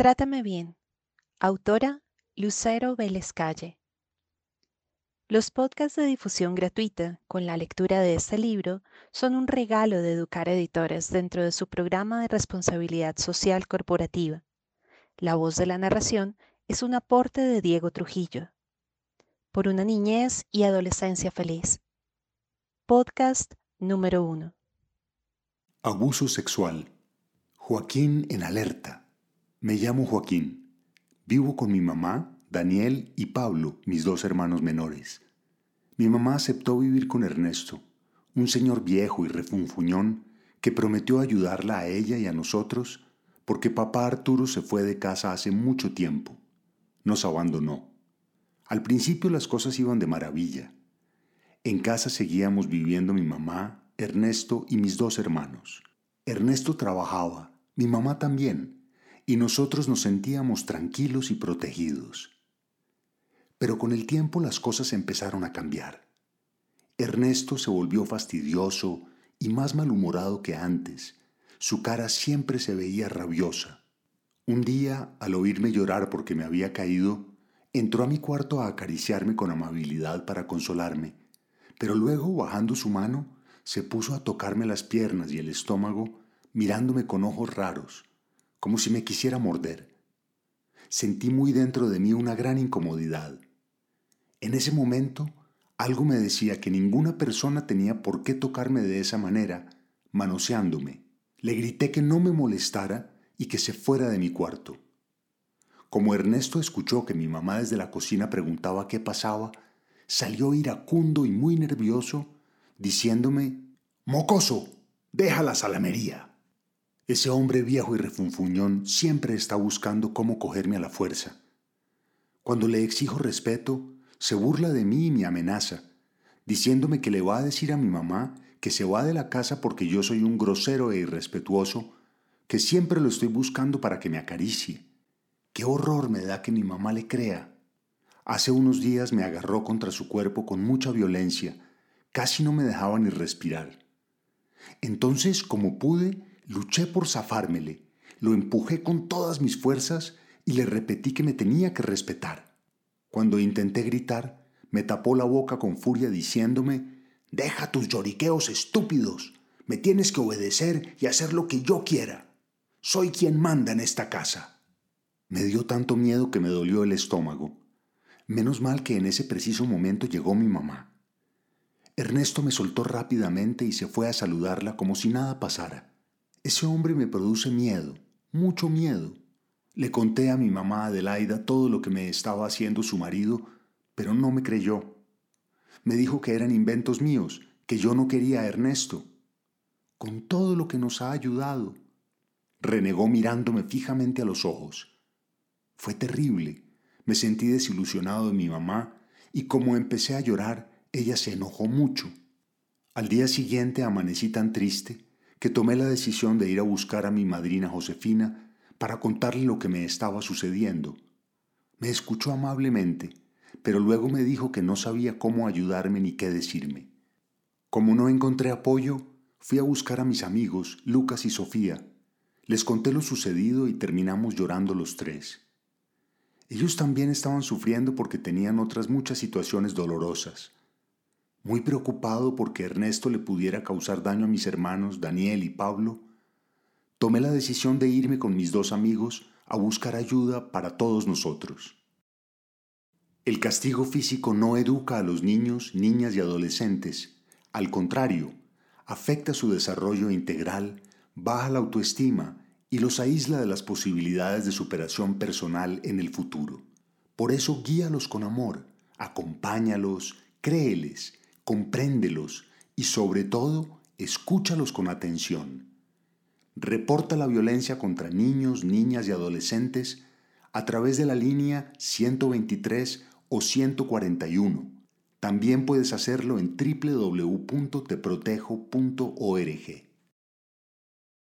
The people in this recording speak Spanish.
Trátame bien. Autora Lucero Vélez Calle. Los podcasts de difusión gratuita con la lectura de este libro son un regalo de Educar Editores dentro de su programa de responsabilidad social corporativa. La voz de la narración es un aporte de Diego Trujillo. Por una niñez y adolescencia feliz. Podcast número uno. Abuso sexual. Joaquín en alerta. Me llamo Joaquín. Vivo con mi mamá, Daniel y Pablo, mis dos hermanos menores. Mi mamá aceptó vivir con Ernesto, un señor viejo y refunfuñón que prometió ayudarla a ella y a nosotros porque papá Arturo se fue de casa hace mucho tiempo. Nos abandonó. Al principio las cosas iban de maravilla. En casa seguíamos viviendo mi mamá, Ernesto y mis dos hermanos. Ernesto trabajaba, mi mamá también y nosotros nos sentíamos tranquilos y protegidos. Pero con el tiempo las cosas empezaron a cambiar. Ernesto se volvió fastidioso y más malhumorado que antes. Su cara siempre se veía rabiosa. Un día, al oírme llorar porque me había caído, entró a mi cuarto a acariciarme con amabilidad para consolarme, pero luego, bajando su mano, se puso a tocarme las piernas y el estómago, mirándome con ojos raros como si me quisiera morder. Sentí muy dentro de mí una gran incomodidad. En ese momento, algo me decía que ninguna persona tenía por qué tocarme de esa manera, manoseándome. Le grité que no me molestara y que se fuera de mi cuarto. Como Ernesto escuchó que mi mamá desde la cocina preguntaba qué pasaba, salió iracundo y muy nervioso, diciéndome, Mocoso, deja la salamería. Ese hombre viejo y refunfuñón siempre está buscando cómo cogerme a la fuerza. Cuando le exijo respeto, se burla de mí y me amenaza, diciéndome que le va a decir a mi mamá que se va de la casa porque yo soy un grosero e irrespetuoso, que siempre lo estoy buscando para que me acaricie. Qué horror me da que mi mamá le crea. Hace unos días me agarró contra su cuerpo con mucha violencia, casi no me dejaba ni respirar. Entonces, como pude, Luché por zafármele, lo empujé con todas mis fuerzas y le repetí que me tenía que respetar. Cuando intenté gritar, me tapó la boca con furia diciéndome, Deja tus lloriqueos estúpidos, me tienes que obedecer y hacer lo que yo quiera. Soy quien manda en esta casa. Me dio tanto miedo que me dolió el estómago. Menos mal que en ese preciso momento llegó mi mamá. Ernesto me soltó rápidamente y se fue a saludarla como si nada pasara. Ese hombre me produce miedo, mucho miedo. Le conté a mi mamá Adelaida todo lo que me estaba haciendo su marido, pero no me creyó. Me dijo que eran inventos míos, que yo no quería a Ernesto. Con todo lo que nos ha ayudado. Renegó mirándome fijamente a los ojos. Fue terrible. Me sentí desilusionado de mi mamá y como empecé a llorar, ella se enojó mucho. Al día siguiente amanecí tan triste que tomé la decisión de ir a buscar a mi madrina Josefina para contarle lo que me estaba sucediendo. Me escuchó amablemente, pero luego me dijo que no sabía cómo ayudarme ni qué decirme. Como no encontré apoyo, fui a buscar a mis amigos, Lucas y Sofía. Les conté lo sucedido y terminamos llorando los tres. Ellos también estaban sufriendo porque tenían otras muchas situaciones dolorosas. Muy preocupado porque Ernesto le pudiera causar daño a mis hermanos Daniel y Pablo, tomé la decisión de irme con mis dos amigos a buscar ayuda para todos nosotros. El castigo físico no educa a los niños, niñas y adolescentes. Al contrario, afecta su desarrollo integral, baja la autoestima y los aísla de las posibilidades de superación personal en el futuro. Por eso guíalos con amor, acompáñalos, créeles compréndelos y sobre todo escúchalos con atención. Reporta la violencia contra niños, niñas y adolescentes a través de la línea 123 o 141. También puedes hacerlo en www.teprotejo.org.